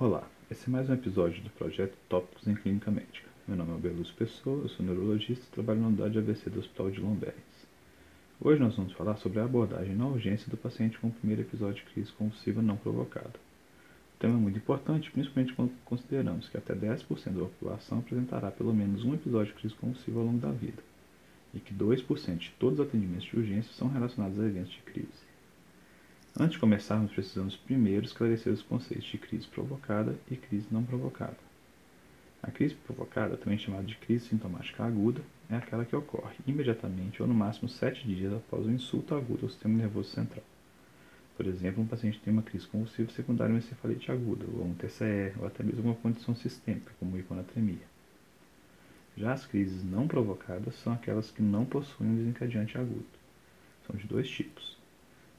Olá, esse é mais um episódio do projeto Tópicos em Clínica Médica. Meu nome é Belus Pessoa, eu sou neurologista e trabalho na unidade AVC do Hospital de Lomberres. Hoje nós vamos falar sobre a abordagem na urgência do paciente com o primeiro episódio de crise convulsiva não provocada. O tema é muito importante, principalmente quando consideramos que até 10% da população apresentará pelo menos um episódio de crise convulsiva ao longo da vida, e que 2% de todos os atendimentos de urgência são relacionados a eventos de crise. Antes de começarmos, precisamos primeiro esclarecer os conceitos de crise provocada e crise não provocada. A crise provocada, também chamada de crise sintomática aguda, é aquela que ocorre imediatamente ou no máximo sete dias após o insulto agudo ao sistema nervoso central. Por exemplo, um paciente tem uma crise convulsiva secundária a uma encefalite aguda, ou um TCE, ou até mesmo uma condição sistêmica, como hiponatremia. Já as crises não provocadas são aquelas que não possuem um desencadeante agudo. São de dois tipos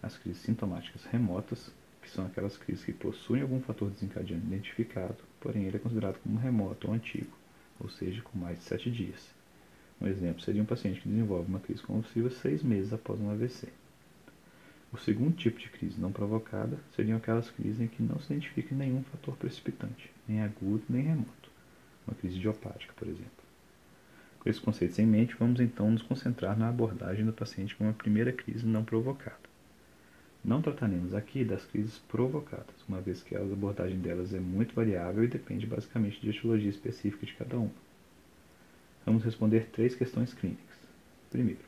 as crises sintomáticas remotas, que são aquelas crises que possuem algum fator desencadeante identificado, porém ele é considerado como remoto ou antigo, ou seja, com mais de 7 dias. Um exemplo seria um paciente que desenvolve uma crise convulsiva seis meses após um AVC. O segundo tipo de crise não provocada seriam aquelas crises em que não se identifica nenhum fator precipitante, nem agudo nem remoto, uma crise idiopática, por exemplo. Com esses conceitos em mente, vamos então nos concentrar na abordagem do paciente com uma primeira crise não provocada. Não trataremos aqui das crises provocadas, uma vez que a abordagem delas é muito variável e depende basicamente de etiologia específica de cada uma. Vamos responder três questões clínicas. Primeiro,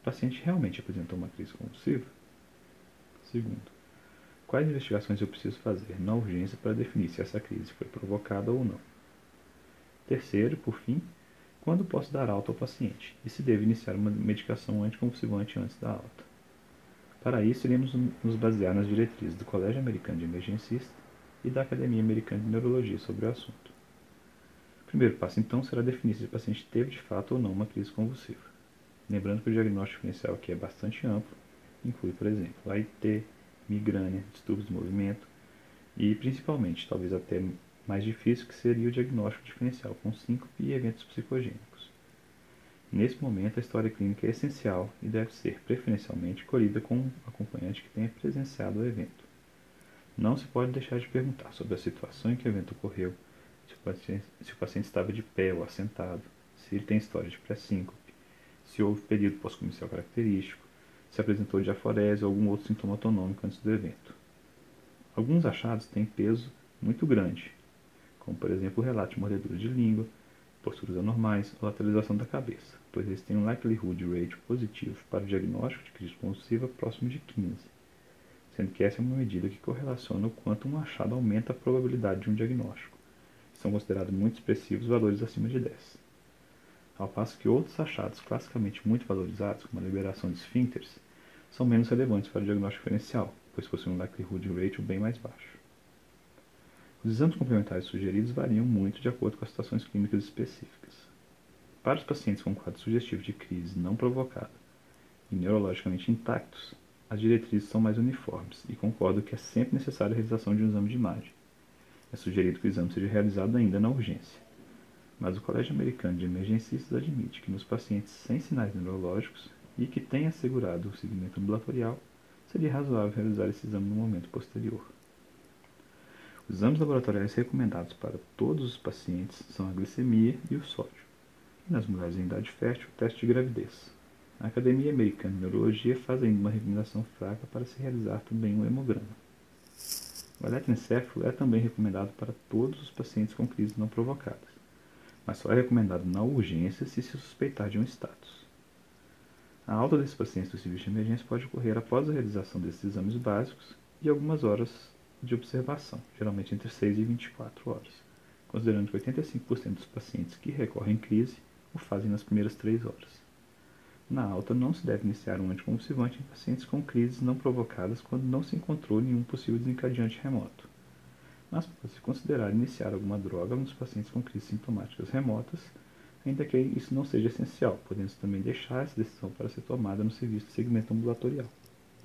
o paciente realmente apresentou uma crise convulsiva? Segundo, quais investigações eu preciso fazer na urgência para definir se essa crise foi provocada ou não? Terceiro, por fim, quando posso dar alta ao paciente e se devo iniciar uma medicação anticonvulsivante antes da alta? Para isso, iremos nos basear nas diretrizes do Colégio Americano de Emergencista e da Academia Americana de Neurologia sobre o assunto. O primeiro passo, então, será definir se o paciente teve de fato ou não uma crise convulsiva. Lembrando que o diagnóstico diferencial aqui é bastante amplo, inclui, por exemplo, AIT, migrânia, distúrbios de movimento e, principalmente, talvez até mais difícil, que seria o diagnóstico diferencial com síncope e eventos psicogênicos. Nesse momento, a história clínica é essencial e deve ser preferencialmente colhida com um acompanhante que tenha presenciado o evento. Não se pode deixar de perguntar sobre a situação em que o evento ocorreu, se o paciente, se o paciente estava de pé ou assentado, se ele tem história de pré-síncope, se houve período pós-comercial característico, se apresentou diaforese ou algum outro sintoma autonômico antes do evento. Alguns achados têm peso muito grande, como por exemplo o relato de mordedura de língua, posturas anormais lateralização da cabeça, pois eles têm um likelihood rate positivo para o diagnóstico de crise convulsiva próximo de 15, sendo que essa é uma medida que correlaciona o quanto um achado aumenta a probabilidade de um diagnóstico. São considerados muito expressivos valores acima de 10. Ao passo que outros achados classicamente muito valorizados, como a liberação de esfíncteres, são menos relevantes para o diagnóstico diferencial, pois possuem um likelihood rate bem mais baixo. Os exames complementares sugeridos variam muito de acordo com as situações clínicas específicas. Para os pacientes com quadro sugestivo de crise não provocada e neurologicamente intactos, as diretrizes são mais uniformes e concordo que é sempre necessária a realização de um exame de imagem. É sugerido que o exame seja realizado ainda na urgência. Mas o Colégio Americano de Emergencistas admite que nos pacientes sem sinais neurológicos e que tenha assegurado o seguimento ambulatorial, seria razoável realizar esse exame no momento posterior. Exames laboratoriais recomendados para todos os pacientes são a glicemia e o sódio. E nas mulheres em idade fértil, o teste de gravidez. A Academia Americana de Neurologia faz ainda uma recomendação fraca para se realizar também um hemograma. O eletroencefalo é também recomendado para todos os pacientes com crises não provocadas, mas só é recomendado na urgência se se suspeitar de um status. A alta desses pacientes do serviço de emergência pode ocorrer após a realização desses exames básicos e algumas horas de observação, geralmente entre 6 e 24 horas, considerando que 85% dos pacientes que recorrem em crise o fazem nas primeiras 3 horas. Na alta, não se deve iniciar um anticonvulsivante em pacientes com crises não provocadas quando não se encontrou nenhum possível desencadeante remoto. Mas pode-se considerar iniciar alguma droga nos pacientes com crises sintomáticas remotas, ainda que isso não seja essencial, podendo também deixar essa decisão para ser tomada no serviço de segmento ambulatorial.